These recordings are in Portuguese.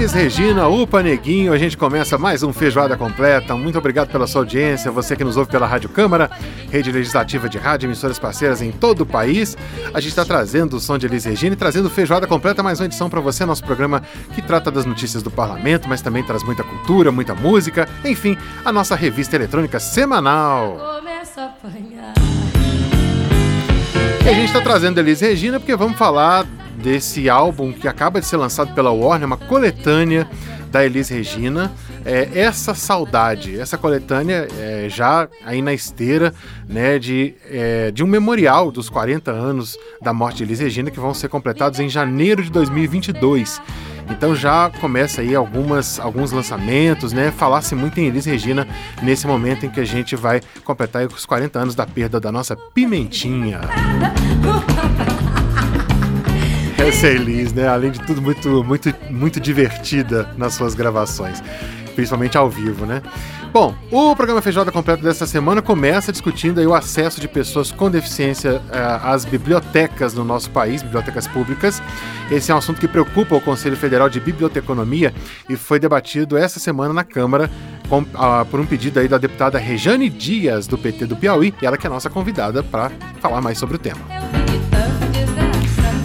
Eles, Regina, Upa Neguinho, a gente começa mais um Feijoada Completa. Muito obrigado pela sua audiência, você que nos ouve pela Rádio Câmara, rede legislativa de rádio, emissoras parceiras em todo o país. A gente está trazendo o som de Elis Regina e trazendo Feijoada Completa, mais uma edição para você, nosso programa que trata das notícias do parlamento, mas também traz muita cultura, muita música, enfim, a nossa revista eletrônica semanal. Começa a apanhar. E a gente está trazendo Elis Regina porque vamos falar desse álbum que acaba de ser lançado pela Warner, uma coletânea da Elis Regina. É, essa saudade, essa coletânea é, já aí na esteira né, de, é, de um memorial dos 40 anos da morte de Elis Regina, que vão ser completados em janeiro de 2022. Então já começa aí algumas, alguns lançamentos, né? Falasse muito em Elis Regina nesse momento em que a gente vai completar os 40 anos da perda da nossa Pimentinha. É Elis, né? Além de tudo, muito, muito, muito divertida nas suas gravações, principalmente ao vivo, né? Bom, o programa Feijoada Completo dessa semana começa discutindo o acesso de pessoas com deficiência uh, às bibliotecas no nosso país, bibliotecas públicas. Esse é um assunto que preocupa o Conselho Federal de Biblioteconomia e foi debatido essa semana na Câmara com, uh, por um pedido aí da deputada Rejane Dias, do PT do Piauí, e ela que é a nossa convidada para falar mais sobre o tema.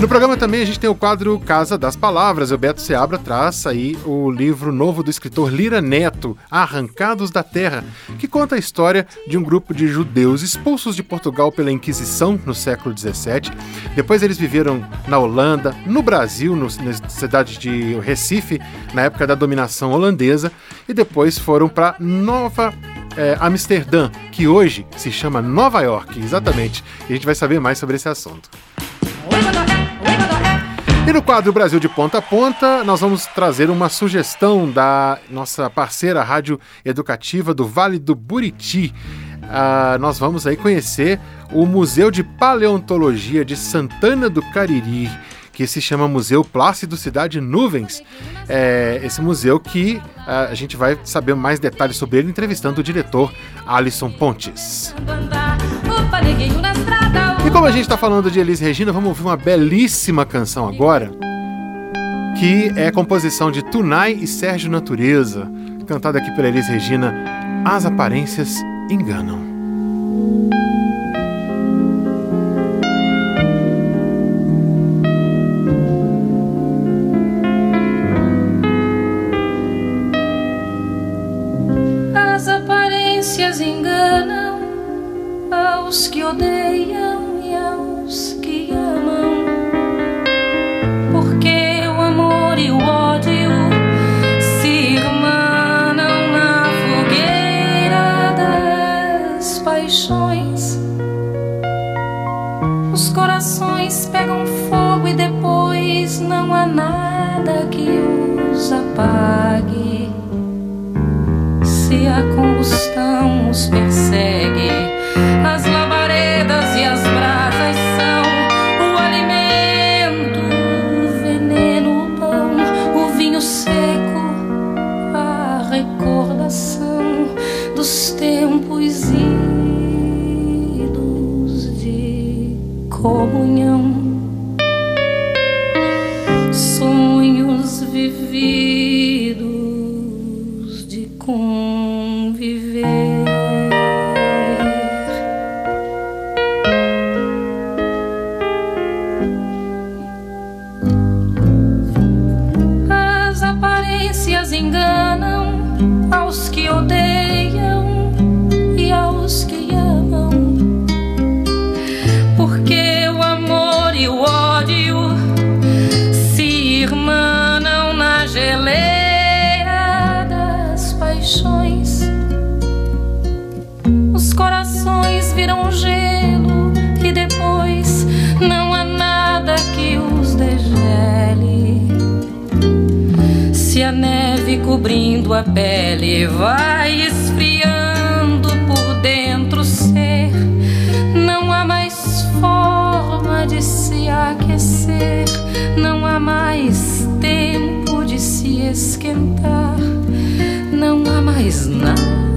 No programa também a gente tem o quadro Casa das Palavras. O Beto Seabra traz aí o livro novo do escritor Lira Neto, Arrancados da Terra, que conta a história de um grupo de judeus expulsos de Portugal pela Inquisição no século XVII. Depois eles viveram na Holanda, no Brasil, no, na cidade de Recife, na época da dominação holandesa, e depois foram para Nova é, Amsterdã, que hoje se chama Nova York, exatamente. E a gente vai saber mais sobre esse assunto. E no quadro Brasil de Ponta a Ponta, nós vamos trazer uma sugestão da nossa parceira rádio educativa do Vale do Buriti. Uh, nós vamos aí conhecer o Museu de Paleontologia de Santana do Cariri, que se chama Museu Plácido Cidade Nuvens. É esse museu que uh, a gente vai saber mais detalhes sobre ele entrevistando o diretor Alisson Pontes. E como a gente está falando de Elis Regina, vamos ouvir uma belíssima canção agora, que é composição de Tunai e Sérgio Natureza, cantada aqui pela Elis Regina, As Aparências Enganam. Cobrindo a pele vai esfriando por dentro o ser. Não há mais forma de se aquecer, não há mais tempo de se esquentar, não há mais nada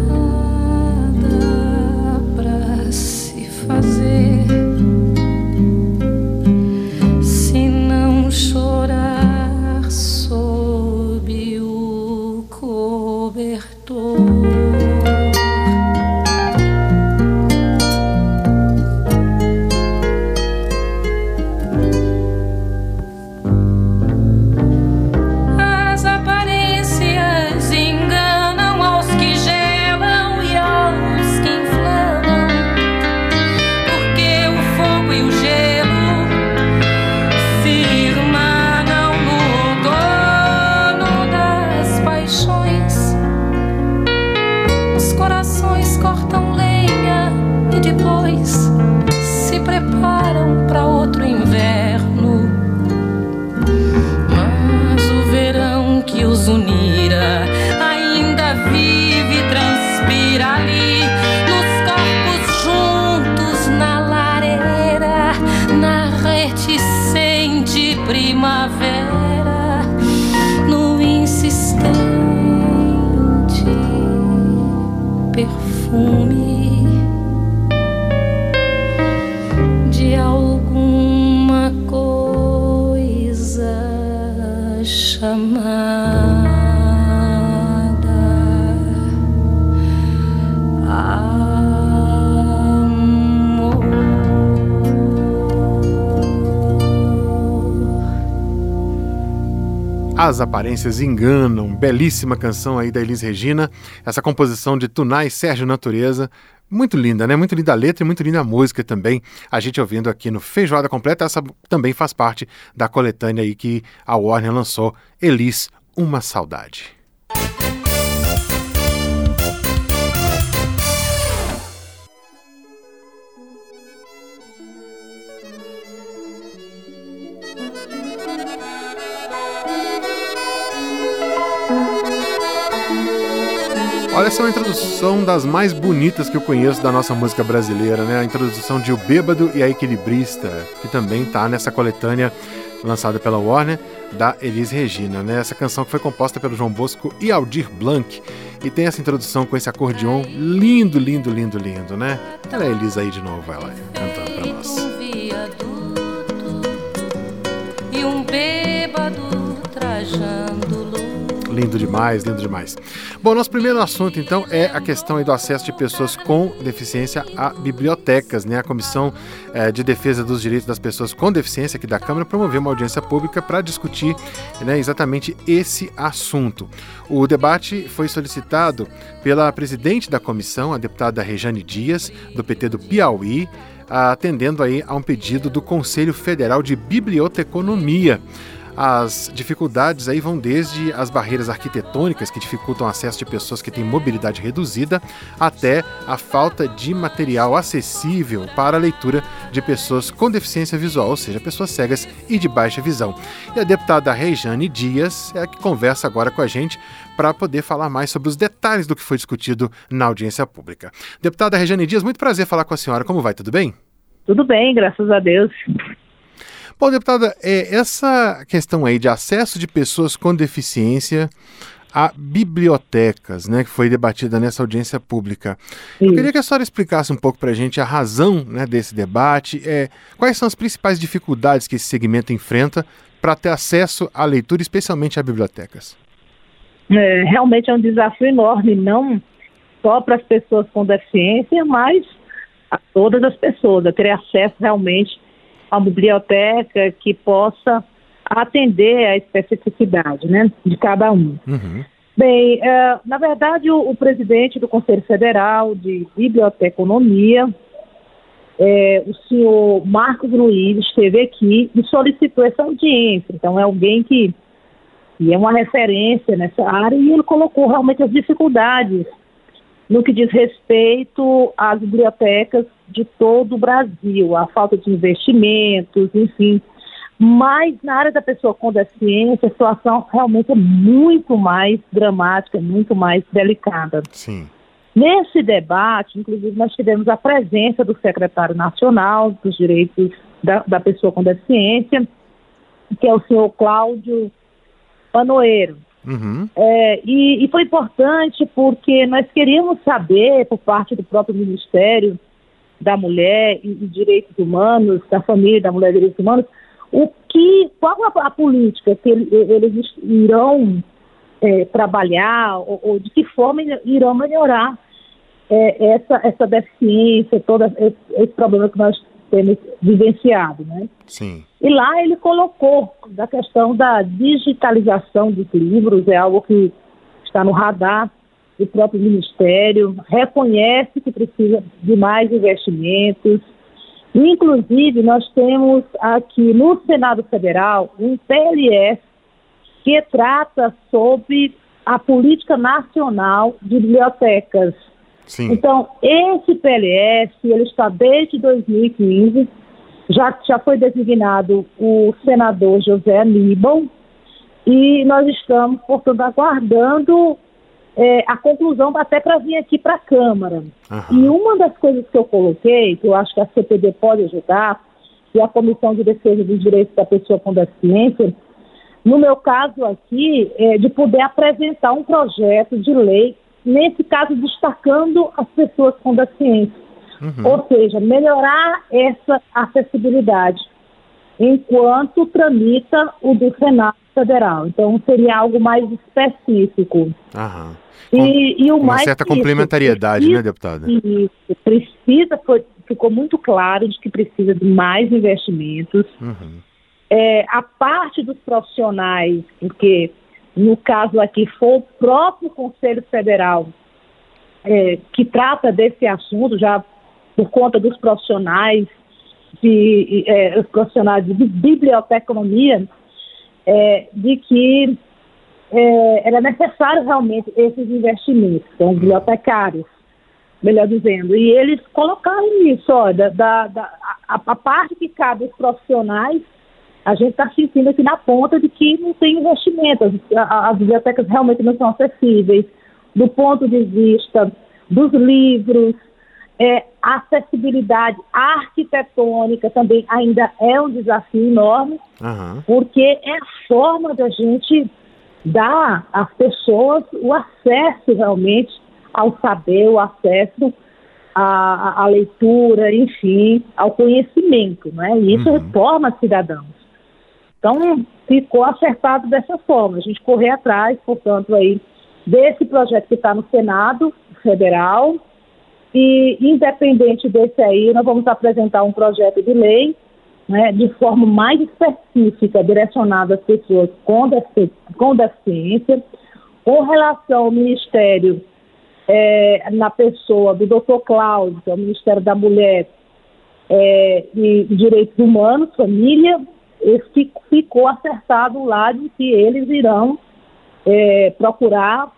As aparências enganam. Belíssima canção aí da Elis Regina. Essa composição de Tunai Sérgio Natureza. Muito linda, né? Muito linda a letra e muito linda a música também. A gente ouvindo aqui no Feijoada Completa, essa também faz parte da coletânea aí que a Warner lançou, Elis, Uma Saudade. Olha, essa é uma introdução das mais bonitas que eu conheço da nossa música brasileira, né? A introdução de O Bêbado e a Equilibrista, que também tá nessa coletânea lançada pela Warner, da Elis Regina, né? Essa canção que foi composta pelo João Bosco e Aldir Blanc. E tem essa introdução com esse acordeon lindo, lindo, lindo, lindo, né? Ela é a Elis aí de novo, ela cantando pra nós. E um bêbado trajando Lindo demais, lindo demais. Bom, nosso primeiro assunto então é a questão do acesso de pessoas com deficiência a bibliotecas. Né? A Comissão eh, de Defesa dos Direitos das Pessoas com Deficiência aqui da Câmara promoveu uma audiência pública para discutir né, exatamente esse assunto. O debate foi solicitado pela presidente da comissão, a deputada Rejane Dias, do PT do Piauí, atendendo aí a um pedido do Conselho Federal de Biblioteconomia. As dificuldades aí vão desde as barreiras arquitetônicas que dificultam o acesso de pessoas que têm mobilidade reduzida, até a falta de material acessível para a leitura de pessoas com deficiência visual, ou seja, pessoas cegas e de baixa visão. E a deputada Rejane Dias é a que conversa agora com a gente para poder falar mais sobre os detalhes do que foi discutido na audiência pública. Deputada Rejane Dias, muito prazer falar com a senhora. Como vai? Tudo bem? Tudo bem, graças a Deus. Bom, deputada, é, essa questão aí de acesso de pessoas com deficiência a bibliotecas, né, que foi debatida nessa audiência pública. Sim. Eu queria que a senhora explicasse um pouco para a gente a razão né, desse debate, é, quais são as principais dificuldades que esse segmento enfrenta para ter acesso à leitura, especialmente a bibliotecas. É, realmente é um desafio enorme, não só para as pessoas com deficiência, mas a todas as pessoas, a ter acesso realmente uma biblioteca que possa atender a especificidade né, de cada um. Uhum. Bem, uh, na verdade, o, o, presidente do Conselho Federal de Biblioteconomia, é, o senhor Marcos Luiz, esteve aqui e solicitou essa audiência. Então, é alguém que, que é uma referência nessa área e ele colocou realmente as dificuldades no que diz respeito às bibliotecas de todo o Brasil, a falta de investimentos, enfim. Mas na área da pessoa com deficiência, a situação realmente é muito mais dramática, muito mais delicada. Sim. Nesse debate, inclusive, nós tivemos a presença do secretário nacional dos direitos da, da pessoa com deficiência, que é o senhor Cláudio Panoeiro. Uhum. É, e, e, foi importante porque nós queríamos saber, por parte do próprio Ministério da Mulher e, e Direitos Humanos, da Família da Mulher e Direitos Humanos, o que, qual a, a política que ele, eles irão é, trabalhar ou, ou, de que forma irão melhorar é, essa, essa deficiência, todo esse, esse problema que nós temos vivenciado, né? Sim. E lá ele colocou da questão da digitalização dos livros, é algo que está no radar do próprio Ministério, reconhece que precisa de mais investimentos. Inclusive, nós temos aqui no Senado Federal um PLS que trata sobre a política nacional de bibliotecas. Sim. Então, esse PLS, ele está desde 2015, já, já foi designado o senador José Aníbal, e nós estamos, portanto, aguardando é, a conclusão até para vir aqui para a Câmara. Uhum. E uma das coisas que eu coloquei, que eu acho que a CPD pode ajudar, e a Comissão de Defesa dos Direitos da Pessoa com Deficiência, no meu caso aqui, é de poder apresentar um projeto de lei nesse caso destacando as pessoas com deficiência. Uhum. Ou seja, melhorar essa acessibilidade enquanto tramita o do Senado Federal. Então seria algo mais específico. Aham. E, e o Uma mais certa isso, complementariedade, precisa- né, deputada? Isso, precisa, foi, ficou muito claro de que precisa de mais investimentos. Uhum. É, a parte dos profissionais, porque no caso aqui foi o próprio Conselho Federal é, que trata desse assunto, já por conta dos profissionais, de, é, os profissionais de biblioteconomia, é, de que é, era necessário realmente esses investimentos, os bibliotecários, melhor dizendo. E eles colocaram isso, da, da, da- a, a parte que cabe aos profissionais, a gente está sentindo aqui na ponta de que não tem investimento, as, as bibliotecas realmente não são acessíveis, do ponto de vista dos livros, é, a acessibilidade arquitetônica também ainda é um desafio enorme, Aham. porque é a forma da gente dar às pessoas o acesso realmente ao saber, o acesso à, à- leitura, enfim, ao conhecimento, né? E isso Uhum. forma cidadãos. Então, ficou acertado dessa forma, a gente correr atrás, portanto, aí, desse projeto que está no Senado Federal, e independente desse aí, nós vamos apresentar um projeto de lei né, de forma mais específica, direcionada às pessoas com, defi- com deficiência, com relação ao Ministério, eh, na pessoa do Dr. Cláudio, que é o Ministério da Mulher eh, e Direitos Humanos, Família, ficou acertado lá de que eles irão eh, procurar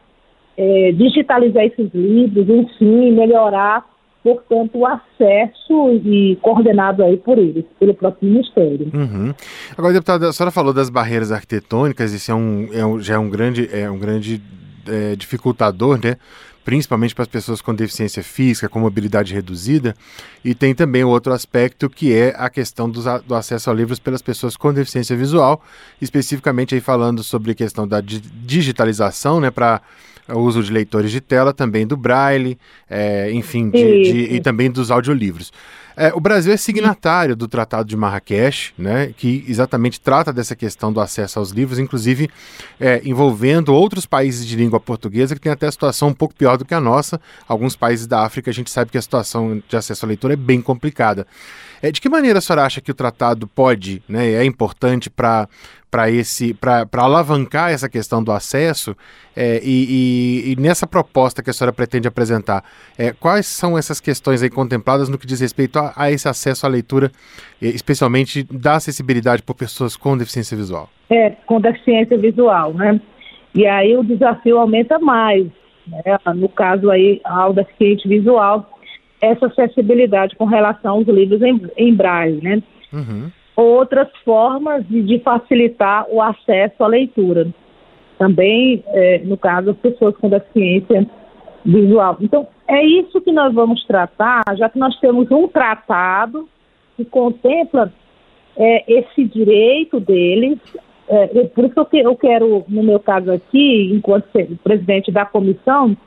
eh, digitalizar esses livros, enfim, melhorar, portanto, o acesso e coordenado aí por eles, pelo próprio Ministério. Uhum. Agora, deputada, a senhora falou das barreiras arquitetônicas, isso é um, é um- já é um grande, é um grande é, dificultador, né? Principalmente para as pessoas com deficiência física, com mobilidade reduzida, e tem também outro aspecto que é a questão dos a- do acesso a livros pelas pessoas com deficiência visual, especificamente aí falando sobre a questão da di- digitalização, né, para o uso de leitores de tela, também do braille, é, enfim, de- de- e também dos audiolivros. É, o Brasil é signatário do Tratado de Marrakech, né, que exatamente trata dessa questão do acesso aos livros, inclusive é, envolvendo outros países de língua portuguesa que tem até a situação um pouco pior do que a nossa. Alguns países da África a gente sabe que a situação de acesso à leitura é bem complicada. É, de que maneira a senhora acha que o tratado pode, né, é importante para para esse para alavancar essa questão do acesso é, e, e- e nessa proposta que a senhora pretende apresentar, é, quais são essas questões aí contempladas no que diz respeito a, a esse acesso à leitura, especialmente da acessibilidade por pessoas com deficiência visual? É, com deficiência visual, né? E aí o desafio aumenta mais, né? No caso aí, ao deficiente visual, essa acessibilidade com relação aos livros em, em braille, né? Uhum. outras formas de, de facilitar o acesso à leitura. Também, é, no caso, as pessoas com deficiência visual. Então, é isso que nós vamos tratar, já que nós temos um tratado que contempla é, esse direito deles. É, por isso que eu quero, no meu caso aqui, enquanto presidente da comissão,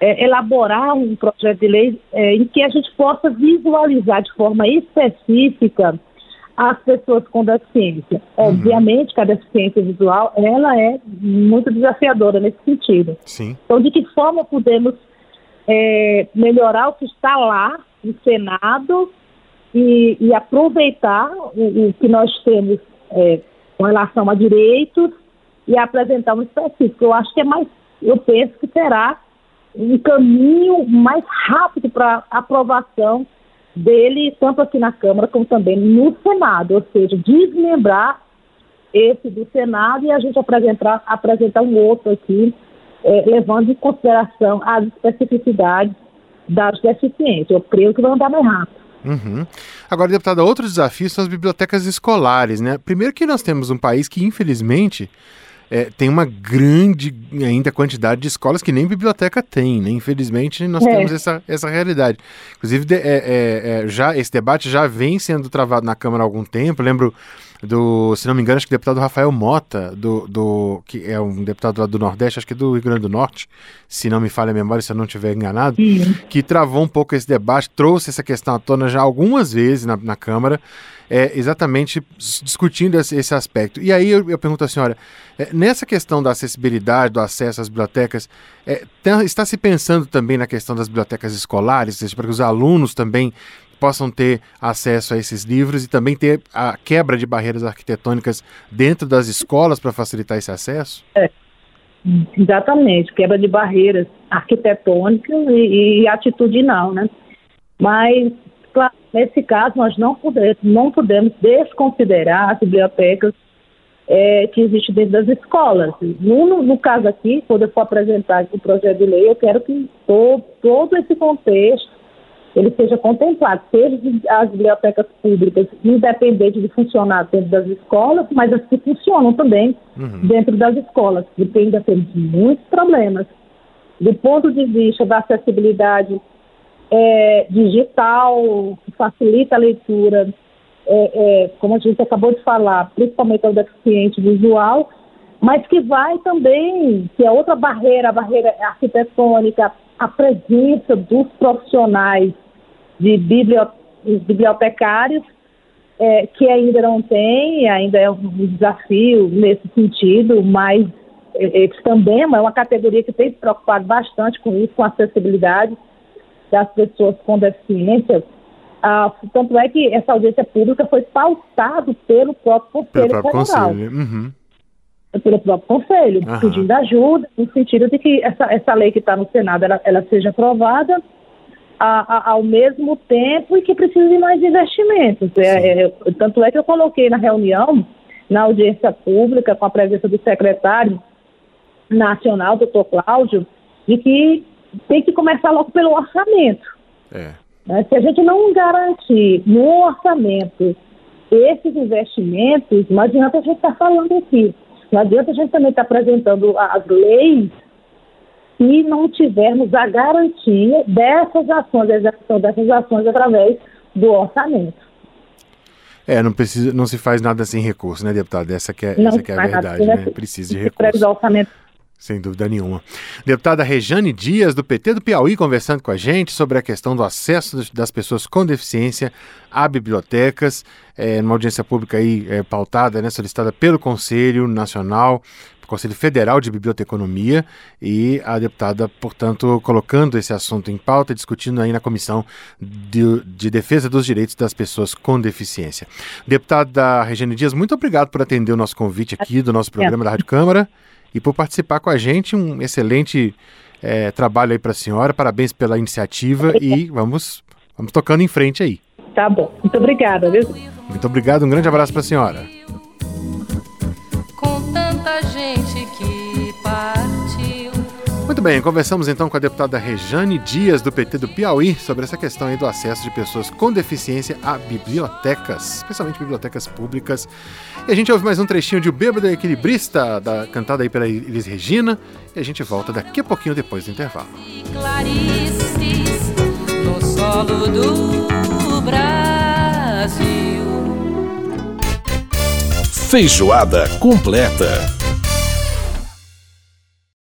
é, elaborar um projeto de lei é, em que a gente possa visualizar de forma específica as pessoas com deficiência. Uhum. Obviamente que a deficiência visual ela é muito desafiadora nesse sentido. Sim. Então, de que forma podemos é, melhorar o que está lá no Senado e, e aproveitar o, o, que nós temos é, com relação a direitos e apresentar um específico. Eu acho que é mais, eu penso que será um caminho mais rápido para aprovação dele, tanto aqui na Câmara como também no Senado, ou seja, desmembrar esse do Senado e a gente apresentar, apresentar um outro aqui, é, levando em consideração as especificidades das deficiências. Eu creio que vai andar mais rápido. Uhum. Agora, deputada, outro desafio são as bibliotecas escolares, né? Primeiro que nós temos um país que, infelizmente, é, tem uma grande ainda quantidade de escolas que nem biblioteca tem, né? Infelizmente, nós é. temos essa, essa realidade. Inclusive, de, é, é, é, já esse debate já vem sendo travado na Câmara há algum tempo. lembro do, se não me engano, acho que o deputado Rafael Mota, do, do, que é um deputado lá do Nordeste, acho que é do Rio Grande do Norte, se não me falha a memória, se eu não estiver enganado, uhum. que travou um pouco esse debate, trouxe essa questão à tona já algumas vezes na, na Câmara, é, exatamente discutindo esse, esse, aspecto. E aí eu, eu pergunto à senhora, é, nessa questão da acessibilidade, do acesso às bibliotecas, é, tem, está se pensando também na questão das bibliotecas escolares, seja, para que os alunos também possam ter acesso a esses livros e também ter a quebra de barreiras arquitetônicas dentro das escolas para facilitar esse acesso? É, exatamente, quebra de barreiras arquitetônicas e, e atitudinal, né? Mas, claro, nesse caso, nós não podemos, não podemos desconsiderar as bibliotecas é, que existem dentro das escolas. No, no, caso aqui, quando eu for apresentar o projeto de lei, eu quero que todo, todo esse contexto ele seja contemplado, seja as bibliotecas públicas, independente de funcionar dentro das escolas, mas as que funcionam também uhum. dentro das escolas, porque ainda temos muitos problemas. Do ponto de vista da acessibilidade é, digital, que facilita a leitura, é, é, como a gente acabou de falar, principalmente ao deficiente visual, mas que vai também, que é outra barreira, a barreira arquitetônica, a presença dos profissionais de bibliotecários, é, que ainda não tem, ainda é um desafio nesse sentido, mas eles também é uma categoria que tem se preocupado bastante com isso, com acessibilidade das pessoas com deficiência. Ah, tanto é que essa audiência pública foi pautada pelo próprio Conselho pelo próprio Federal. Conselho. Uhum. Pelo próprio Conselho, uhum. pedindo ajuda, no sentido de que essa, essa lei que está no Senado ela, ela seja aprovada a, a, ao mesmo tempo e que precisa de mais investimentos. É, é, tanto é que eu coloquei na reunião, na audiência pública, com a presença do secretário nacional, doutor Cláudio, de que tem que começar logo pelo orçamento. É. Né? Se a gente não garantir no orçamento esses investimentos, não adianta a gente estar tá falando aqui. Não adianta a gente também estar tá apresentando as leis se não tivermos a garantia dessas ações, a execução dessas ações através do orçamento. É, não, precisa, não se faz nada sem recurso, né, deputado? Essa que é, essa que é a verdade, né? Precisa de recurso. orçamento sem dúvida nenhuma. Deputada Rejane Dias, do PT do Piauí, conversando com a gente sobre a questão do acesso das pessoas com deficiência a bibliotecas, é, numa audiência pública aí é, pautada, né, solicitada pelo Conselho Nacional Conselho Federal de Biblioteconomia e a deputada, portanto, colocando esse assunto em pauta, discutindo aí na Comissão de, de Defesa dos Direitos das Pessoas com Deficiência. Deputada Regina Dias, muito obrigado por atender o nosso convite aqui do nosso programa da Rádio Câmara e por participar com a gente. Um excelente é, trabalho aí para a senhora, parabéns pela iniciativa e vamos, vamos tocando em frente aí. Tá bom, muito obrigada. Viu? Muito obrigado, um grande abraço para a senhora bem, conversamos então com a deputada Rejane Dias, do PT do Piauí, sobre essa questão aí do acesso de pessoas com deficiência a bibliotecas, especialmente bibliotecas públicas. E a gente ouve mais um trechinho de O Bêbado Equilibrista, da, cantada aí pela Elis Regina, e a gente volta daqui a pouquinho depois do intervalo. Clarices no solo do Brasil. Feijoada completa.